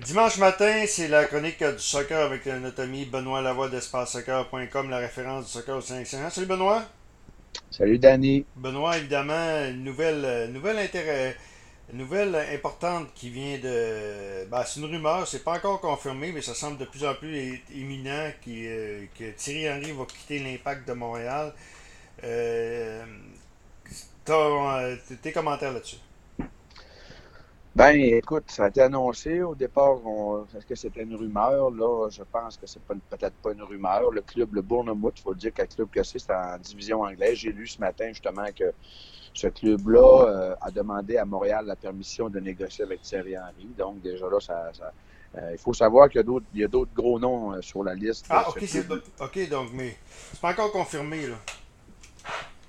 Dimanche matin, c'est la chronique du soccer avec notre ami Benoît Lavoie d'EspaceSoccer.com, la référence du soccer au Saint-Saint. Salut Benoît. Salut Danny. Benoît, évidemment, une nouvelle, nouvelle, intérêt, nouvelle importante qui vient de. Ben, c'est une rumeur, c'est pas encore confirmé, mais ça semble de plus en plus imminent qui, euh, que Thierry Henry va quitter l'impact de Montréal. Euh, euh tes commentaires là-dessus? Ben, écoute, ça a été annoncé au départ. Est-ce que c'était une rumeur? Là, je pense que c'est peut-être pas une rumeur. Le club, le Bournemouth, il faut dire que le club que c'est, c'est en division anglaise. J'ai lu ce matin justement que ce club-là euh, a demandé à Montréal la permission de négocier avec Thierry Henry. Donc, déjà là, ça, euh, il faut savoir qu'il y a d'autres gros noms euh, sur la liste. Ah, OK, OK, donc, mais c'est pas encore confirmé, là.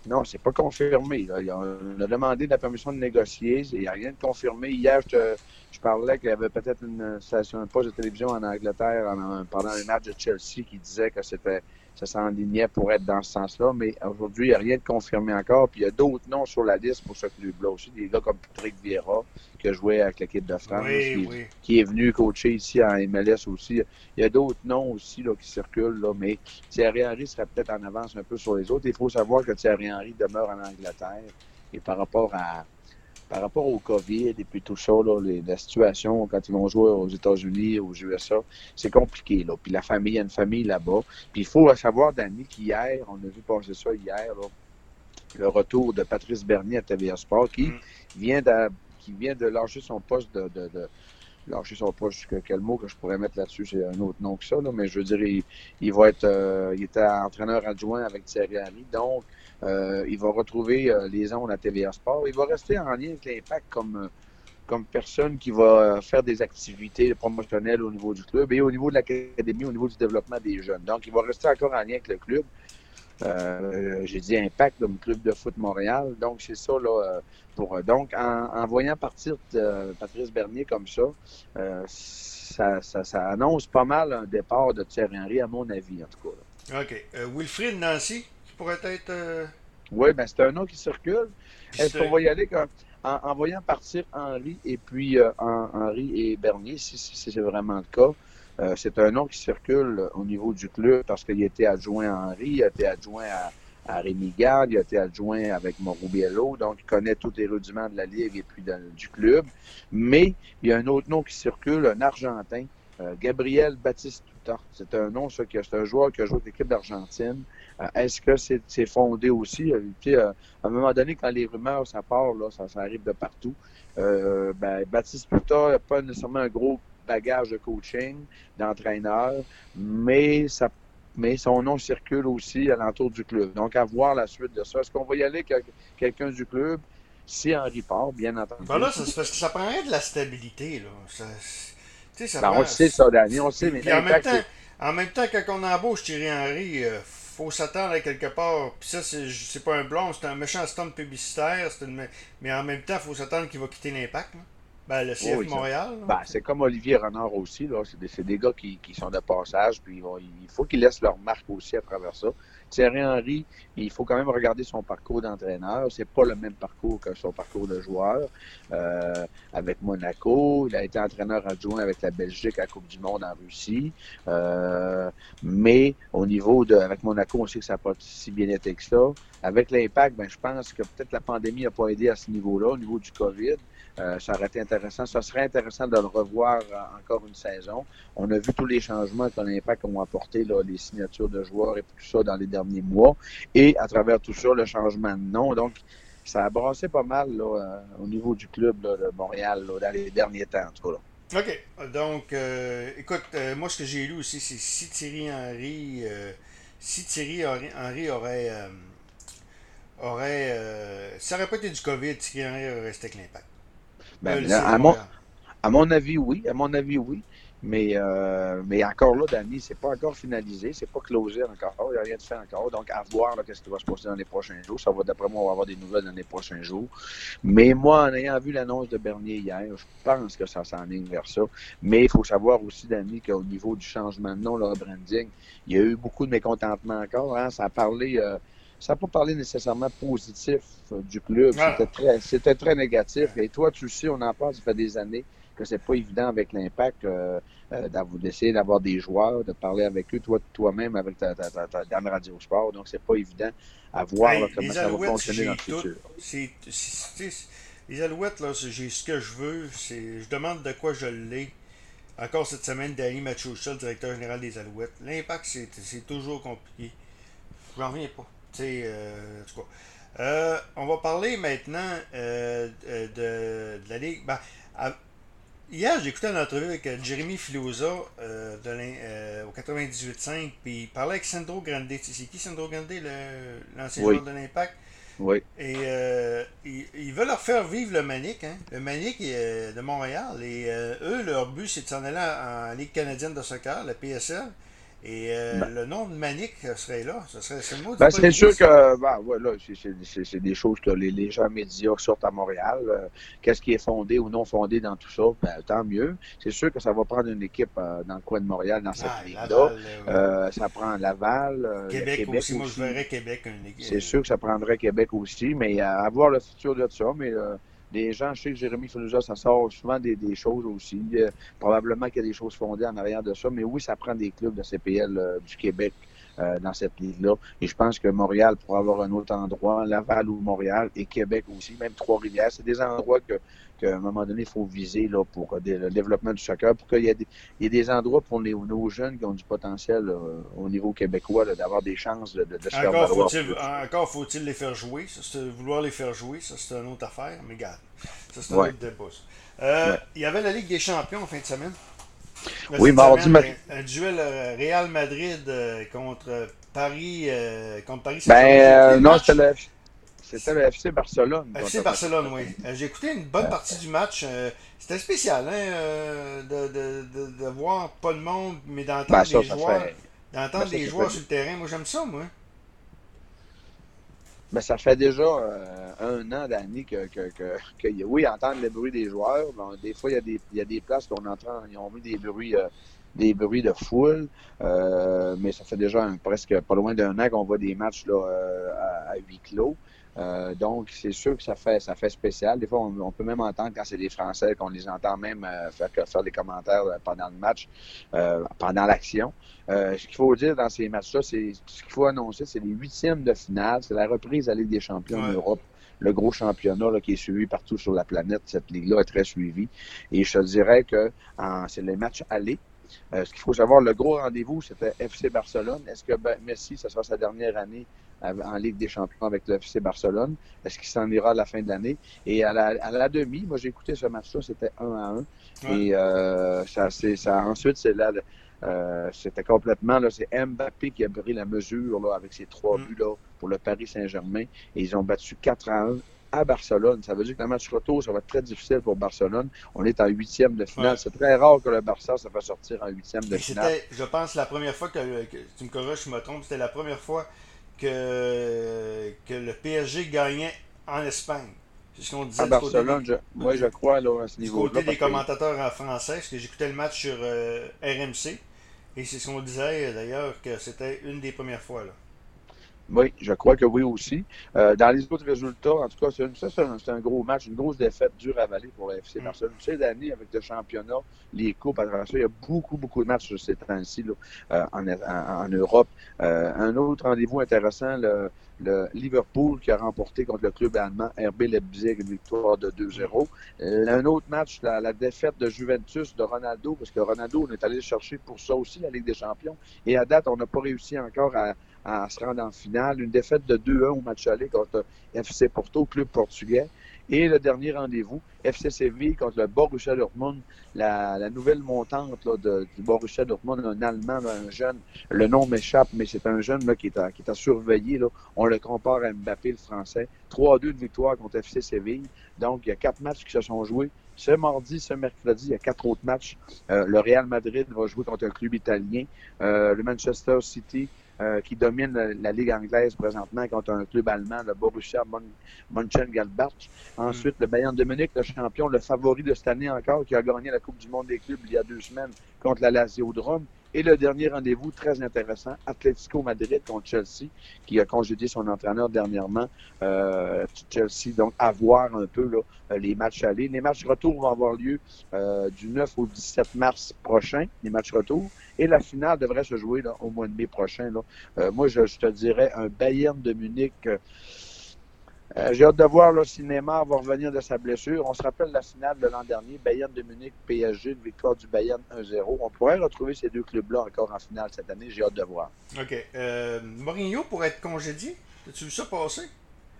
Non, c'est pas confirmé. On a demandé la permission de négocier. Il n'y a rien de confirmé. Hier, je, je parlais qu'il y avait peut-être une station, un poste de télévision en Angleterre pendant un match de Chelsea qui disait que c'était ça s'enlignait pour être dans ce sens-là. Mais aujourd'hui, il n'y a rien de confirmé encore. Puis il y a d'autres noms sur la liste pour ce club-là aussi. Des gars comme Patrick Vieira, qui a joué avec l'équipe de France, qui, est venu coacher ici en MLS aussi. Il y a d'autres noms aussi là, qui circulent. Là, mais Thierry Henry serait peut-être en avance un peu sur les autres. Il faut savoir que Thierry Henry demeure en Angleterre. Et par rapport à par rapport au COVID et puis tout ça, là, la situation quand ils vont jouer aux États-Unis, aux USA, c'est compliqué. Là. Puis la famille, il y a une famille là-bas. Puis il faut savoir, Danny, qu'hier, on a vu passer ça hier, le retour de Patrice Bernier à TVA Sport, qui mm. vient de qui vient de lâcher son poste de, de, de lâcher son poste, quel mot que je pourrais mettre là-dessus, c'est un autre nom que ça, là, mais je veux dire, il, va être, euh, il était entraîneur adjoint avec Thierry Henry, donc euh, il va retrouver euh, les ondes à TVA Sport. Il va rester en lien avec l'impact comme, euh, comme personne qui va faire des activités promotionnelles au niveau du club et au niveau de l'académie, au niveau du développement des jeunes. Donc, il va rester encore en lien avec le club. J'ai dit impact, le club de foot Montréal. Donc, c'est ça, là, pour. Donc, en, voyant partir Patrice Bernier comme ça, ça, ça, annonce pas mal un départ de Thierry Henry, à mon avis, en tout cas. OK. Wilfried Nancy? pourrait être. Euh, oui, ben c'est un nom qui circule. Est-ce qu'on va y aller en, voyant partir Henri et puis euh, Henri et Bernier, si, c'est vraiment le cas? Euh, c'est un nom qui circule au niveau du club parce qu'il était adjoint à Henri, il a été adjoint à, Rémi Garde, il a été adjoint avec Morubiello, donc il connaît tous les rudiments de la Ligue et puis du club. Mais il y a un autre nom qui circule, un Argentin, Gabriel Baptiste C'est un nom, ça, c'est un joueur qui a joué avec l'équipe d'Argentine. Euh, est-ce que c'est fondé aussi? Euh, euh, à un moment donné, quand les rumeurs, ça part, là, ça, arrive de partout. ben, Baptiste Puta n'a pas nécessairement un gros bagage de coaching, d'entraîneur, mais ça mais son nom circule aussi à l'entour du club. Donc, à voir la suite de ça. Est-ce qu'on va y aller avec quelqu'un du club? Si Henri part, bien entendu. Ben là, c'est parce que ça prendrait de la stabilité. Là. Ça, ça ben, On sait ça, Danny, on sait, mais en même, temps, en même temps, quand on embauche Thierry Henry, faut s'attendre à quelque part. Puis ça, c'est pas un blond, c'est un méchant stand publicitaire. Mais en même temps, il faut s'attendre qu'il va quitter l'impact. Ben, le CF Montréal. Ben, c'est comme Olivier Renard aussi. C'est des, des, gars qui, qui, sont de passage. Puis il faut qu'ils laissent leur marque aussi à travers ça. Thierry Henry, il faut quand même regarder son parcours d'entraîneur. C'est pas le même parcours que son parcours de joueur. Euh, avec Monaco, il a été entraîneur adjoint avec la Belgique à la Coupe du Monde en Russie. Euh, mais au niveau de, avec Monaco, on sait que ça n'a pas si bien été que ça. Avec l'impact, ben, je pense que peut-être la pandémie n'a pas aidé à ce niveau-là, au niveau du COVID. Euh, ça aurait été intéressant. Ça serait intéressant de le revoir euh, encore une saison. On a vu tous les changements que l'impact ont apporté, là, les signatures de joueurs et tout ça dans les derniers mois. Et à travers tout ça, le changement de nom. Donc, ça a brassé pas mal là, euh, au niveau du club de Montréal dans les derniers temps, en tout cas. OK. Donc, écoute, moi, ce que j'ai lu aussi, c'est si Thierry Henry, si Thierry Henry aurait, aurait ça n'aurait pas été du COVID, Thierry Henry aurait resté avec l'impact. Ben, à, mon, à mon avis, oui. À mon avis, oui. Mais, euh, mais encore là, Danny, c'est pas encore finalisé, c'est pas closé encore, il n'y a rien de fait encore. Donc, à voir qu'est-ce qui va se passer dans les prochains jours. Ça va, d'après moi, on va avoir des nouvelles dans les prochains jours. Mais moi, en ayant vu l'annonce de Bernier hier, je pense que ça s'enligne vers ça. Mais il faut savoir aussi, Danny, qu'au niveau du changement de nom, le branding, il y a eu beaucoup de mécontentement encore. Hein. Ça a parlé. Euh, ça n'a pas parlé nécessairement positif euh, du club. C'était très, très négatif. Et toi, tu sais, on en parle, ça fait des années. Que c'est pas évident avec l'impact euh, d'essayer d'avoir des joueurs, de parler avec eux, toi toi-même avec ta, ta, ta, Radio Sport. Donc, c'est pas évident à voir comment ça va fonctionner dans le futur. les Alouettes, là, j'ai ce que je veux. Je demande de quoi je l'ai. Encore cette semaine, Danny Machucha, directeur général des Alouettes. L'impact, c'est toujours compliqué. J'en reviens pas. Euh, en tout cas. Euh, on va parler maintenant euh, de, la Ligue. Ben, hier, j'ai écouté une entrevue avec Jérémy Filosa au 98.5, puis il parlait avec Sandro Grande. C'est qui Sandro Grande, l'ancien joueur de l'Impact? Oui. Et il, veut leur faire vivre le Manic, hein? le Manic de Montréal. Et eux, leur but, c'est de s'en aller en Ligue canadienne de soccer, la PSL. Et euh, ben. le nom de Manic serait là. Ce serait le mot ben, C'est sûr que ben, ouais, c'est des choses que les, les, gens médias sortent à Montréal. Euh, qu'est-ce qui est fondé ou non fondé dans tout ça? Ben, tant mieux. C'est sûr que ça va prendre une équipe euh, dans le coin de Montréal dans cette ah, ligue-là. ça prend Laval. Québec, Québec aussi. Moi, je verrais Québec. C'est sûr que ça prendrait Québec aussi, mais à voir le futur de ça. Mais des gens, je sais que Jérémy Fenouza, ça sort souvent des, choses aussi. Euh, probablement qu'il y a des choses fondées en arrière de ça, mais oui, ça prend des clubs de CPL euh, du Québec euh, dans cette ligue-là. Et je pense que Montréal pourrait avoir un autre endroit, Laval ou Montréal, et Québec aussi, même Trois-Rivières. C'est des endroits que qu'à un moment donné, il faut viser là, pour le développement du soccer, pour qu'il y, ait des endroits pour les, nos jeunes qui ont du potentiel au niveau québécois d'avoir des chances de, de, se faire valoir. encore faut-il les faire jouer. vouloir les faire jouer, ça c'est une autre affaire, mais garde. Ça c'est un autre débat. Euh, il y avait la Ligue des champions en fin de semaine. oui, mardi, un, duel euh, Real Madrid euh, contre Paris. contre Paris ben, non, c'était le c'était le FC Barcelone. FC Barcelone, oui. Euh, j'ai écouté une bonne partie du match. Euh, c'était spécial, hein, euh, de, de, de, voir pas de monde, mais d'entendre ben, les joueurs, d'entendre ben, joueurs sur le terrain. Moi, j'aime ça, moi. Ben, ça fait déjà un an, d'année que, que, que, oui, entendre le bruit des joueurs. des fois, il y, a des, il y a des places qu'on entend, ils ont mis des bruits des bruits de foule, mais ça fait déjà presque pas loin d'un an qu'on voit des matchs là, à, huis clos. Euh, donc, c'est sûr que ça fait, ça fait spécial. Des fois, on, peut même entendre quand c'est des Français, qu'on les entend même euh, faire, faire des commentaires euh, pendant le match, pendant l'action. ce qu'il faut dire dans ces matchs-là, c'est ce qu'il faut annoncer, c'est les huitièmes de finale, c'est la reprise de la Ligue des champions en Europe le gros championnat qui est suivi partout sur la planète. Cette ligue-là est très suivie. Et je te dirais que c'est les matchs allés. Ce qu'il faut savoir, le gros rendez-vous, c'était FC Barcelone. Est-ce que ben, Messi, ce sera sa dernière année en Ligue des Champions avec le FC Barcelone? Est-ce qu'il s'en ira à la fin de l'année? Et à la, à la demi, moi j'ai écouté ce match-là, c'était 1 à 1. Et euh, ça, ça, ensuite, c'est là. Euh, c'était complètement, là, c'est Mbappé qui a pris la mesure là, avec ses trois mm. buts là, pour le Paris Saint-Germain. Et ils ont battu 4 à 1 à Barcelone. Ça veut dire que le match retour, ça va être très difficile pour Barcelone. On est en huitième de finale. C'est très rare que le Barça se fasse sortir en huitième de finale. Je pense la première fois que, tu me corriges, je me trompe, c'était la première fois que, que le PSG gagnait en Espagne. C'est ce qu'on disait. À Barcelone, je, moi je crois là, à ce niveau-là. Du côté des commentateurs en français, parce que j'écoutais le match sur euh, RMC, et c'est ce qu'on disait d'ailleurs que c'était une des premières fois. Là. Oui, je crois que oui aussi. Euh, dans les autres résultats, en tout cas, ça, c'est un, gros match, une grosse défaite dure à avaler pour la FC mm. Barcelone. Sais, l'année avec le championnat, les coupes, à travers ça, il y a beaucoup, beaucoup de matchs sur ces temps-ci euh, en, en, Europe. Euh, un autre rendez-vous intéressant, le, le, Liverpool qui a remporté contre le club allemand RB Leipzig une victoire de 2-0. un autre match, la, la, défaite de Juventus de Ronaldo, parce que Ronaldo, on est allé chercher pour ça aussi la Ligue des Champions. Et à date, on n'a pas réussi encore à à se rendre en finale. Une défaite de 2-1 au match aller contre FC Porto, club portugais. Et le dernier rendez-vous, FC Séville contre le Borussia Dortmund, la, nouvelle montante là, de, du Borussia Dortmund, un Allemand, un jeune, le nom m'échappe, mais c'est un jeune là, qui, est à, qui est à surveiller. Là. On le compare à Mbappé, le français. 3-2 de victoire contre FC Séville. Donc, il y a quatre matchs qui se sont joués. Ce mardi, ce mercredi, il y a quatre autres matchs. Euh, le Real Madrid va jouer contre un club italien. Euh, le Manchester City euh, qui domine la, Ligue anglaise présentement contre un club allemand, le Borussia Mönchengladbach. Ensuite, le Bayern de Munich, le champion, le favori de cette année encore, qui a gagné la Coupe du monde des clubs il y a deux semaines contre la Lazio Drum. Et le dernier rendez-vous, très intéressant, Atlético Madrid contre Chelsea, qui a congédié son entraîneur dernièrement. Euh, Chelsea, donc, à voir un peu là, euh, les matchs allés. Les matchs retour vont avoir lieu euh, du 9 au 17 mars prochain, les matchs retour. Et la finale devrait se jouer là, au mois de mai prochain. Là. Euh, moi, je, je, te dirais un Bayern de Munich. Euh, j'ai hâte de voir le cinéma va revenir de sa blessure. On se rappelle la finale de l'an dernier, Bayern de Munich, PSG, une victoire du Bayern 1-0. On pourrait retrouver ces deux clubs-là encore en finale cette année. J'ai hâte de voir. OK. Euh, Mourinho pourrait être congédié. As-tu vu ça passer?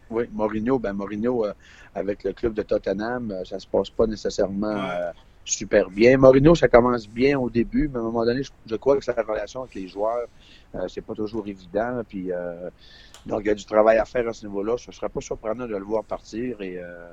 Oui, Mourinho, ben Mourinho, euh, avec le club de Tottenham, euh, ça se passe pas nécessairement ouais. euh, super bien. Mourinho, ça commence bien au début, mais à un moment donné, je, je crois que sa relation avec les joueurs, euh, c'est pas toujours évident. Puis, euh, donc, il y a du travail à faire à ce niveau-là. Ce ne serait pas surprenant de le voir partir. Et, euh,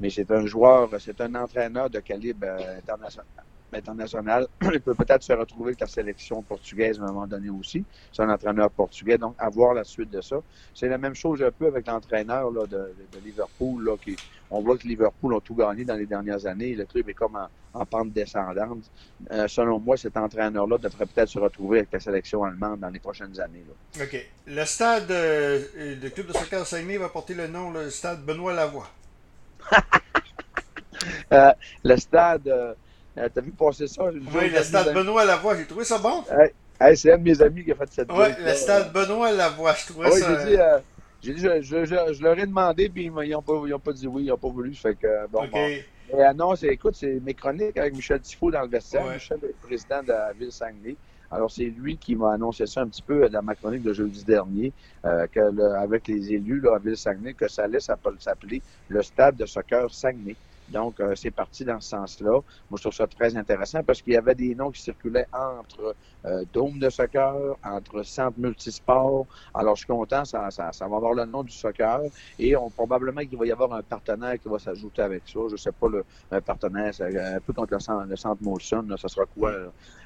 mais c'est un joueur, c'est un entraîneur de calibre euh, international international. Il peut peut-être se retrouver avec la sélection portugaise à un moment donné aussi. C'est un entraîneur portugais, donc à voir la suite de ça. C'est la même chose un peu avec l'entraîneur de, de, de, Liverpool. Là, qui, on voit que Liverpool ont tout gagné dans les dernières années. Le club est comme en, en pente descendante. Euh, selon moi, cet entraîneur-là devrait peut-être se retrouver avec la sélection allemande dans les prochaines années. Là. OK. Le stade euh, de club de soccer Saguenay va porter le nom, le stade Benoît Lavoie. euh, le stade... Euh, euh, T'as vu passer ça? Oui, le stade Benoît Lavoie, j'ai trouvé ça bon. Hey, hey, c'est un de mes amis qui a fait cette Oui, le stade Benoît Lavoie, je trouvais ouais, ça. J'ai dit, euh, j'ai dit je, je, je, je, leur ai demandé, puis ils n'ont pas, pas, dit oui, ils n'ont pas voulu. Fait que, bon, okay. bon. Et, non, écoute, c'est mes chroniques avec Michel Tifo dans le vestiaire. Ouais. Michel est président de la ville Saguenay. Alors, c'est lui qui m'a annoncé ça un petit peu dans ma chronique de jeudi dernier, euh, que le, avec les élus là, à Ville-Saguenay, que ça allait s'appeler le stade de soccer Saguenay. Donc, euh, c'est parti dans ce sens-là. Moi, je trouve ça très intéressant parce qu'il y avait des noms qui circulaient entre euh, dôme de soccer, entre centre multisport. Alors, je suis content, ça, ça, ça va avoir le nom du soccer et on, probablement qu'il va y avoir un partenaire qui va s'ajouter avec ça. Je sais pas, le, un partenaire, un peu contre le centre, le centre Molson, là, ça sera quoi?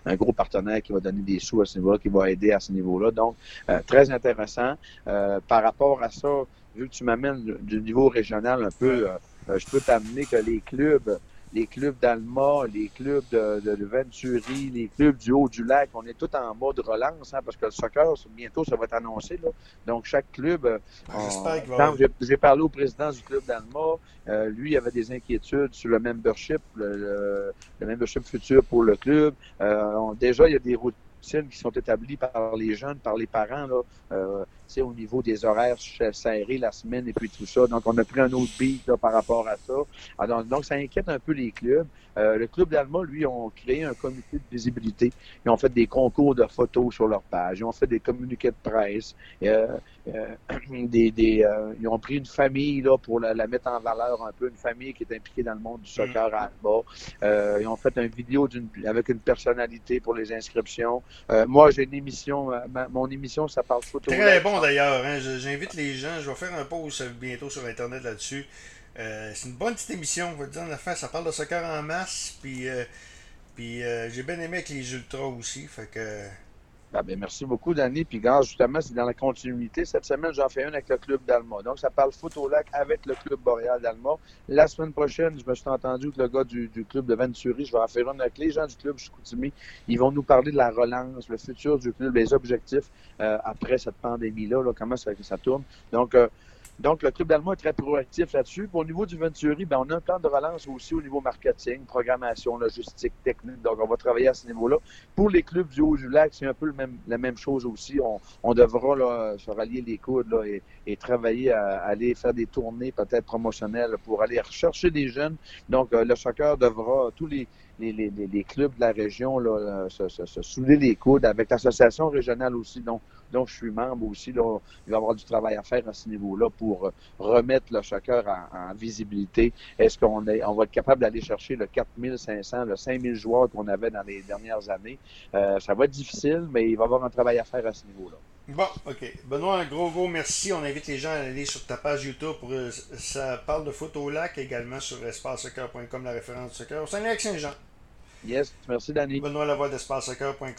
Un gros partenaire qui va donner des sous à ce niveau-là, qui va aider à ce niveau-là. Donc, euh, très intéressant. Euh, par rapport à ça, vu que tu m'amènes du niveau régional un peu... Euh, je peux t'amener que les clubs, les clubs d'Alma, les clubs de, de, de, Venturi, les clubs du haut du lac, on est tous en mode relance, hein, parce que le soccer, bientôt, ça va être annoncé. Là. Donc, chaque club, va... j'ai parlé au président du club d'Alma, euh, lui, il avait des inquiétudes sur le membership, le, le, le membership futur pour le club. Euh, on, déjà, il y a des routes qui sont établis par les jeunes, par les parents, là, euh, au niveau des horaires serrés la semaine et puis tout ça. Donc, on a pris un autre beat là, par rapport à ça. Alors, donc, ça inquiète un peu les clubs. Euh, le club d'Alma, lui, ont créé un comité de visibilité. Ils ont fait des concours de photos sur leur page. Ils ont fait des communiqués de presse. Euh, euh, des, des, ils ont pris une famille là, pour la, la, mettre en valeur un peu, une famille qui est impliquée dans le monde du soccer à Alma. ils ont fait une vidéo avec une personnalité pour les inscriptions. moi, j'ai une émission, ma, mon émission, ça parle photo. Très bon d'ailleurs. Hein? J'invite les gens. Je vais faire un post bientôt sur Internet là-dessus. Euh, c'est une bonne petite émission, on va dire, en affaire. Ça parle de soccer en masse. Puis, euh, puis euh, j'ai bien aimé avec les ultras aussi. Fait que. Ah ben, merci beaucoup, Danny. Puis, gars, justement, c'est dans la continuité. Cette semaine, j'en fais une avec le club d'Alma. Donc, ça parle foot au lac avec le club boréal d'Alma. La semaine prochaine, je me suis entendu que le gars du, du club de Venturi, je vais en faire une avec les gens du club Chicoutimi. Ils vont nous parler de la relance, le futur du club, les objectifs euh, après cette pandémie-là, là, comment ça, ça tourne. Donc, euh, donc, le club d'Allemagne est très proactif là-dessus. Au niveau du Venturi, ben, on a un plan de relance aussi au niveau marketing, programmation, logistique, technique. Donc, on va travailler à ce niveau-là. Pour les clubs du Haut-du-Lac, c'est un peu la même chose aussi. On, devra se rallier les coudes et, travailler à, à, aller faire des tournées peut-être promotionnelles pour aller rechercher des jeunes. Donc, euh, le soccer devra, tous les, les, les, les, clubs de la région là, se, se, se souder les coudes avec l'association régionale aussi, dont, dont je suis membre aussi. Là, il va y avoir du travail à faire à ce niveau-là pour remettre le soccer en, en visibilité. Est-ce qu'on est, on va être capable d'aller chercher le 4500, le 5000 joueurs qu'on avait dans les dernières années? Euh, ça va être difficile, mais il va y avoir un travail à faire à ce niveau-là. Bon, OK. Benoît, un gros, gros merci. On invite les gens à aller sur ta page YouTube pour ça parle de foot au lac également sur espacesoccer.com, la référence soccer au Saguenay-Saint-Jean. Yes, merci Danny. Benoît Lavoie d'espacesoccer.com.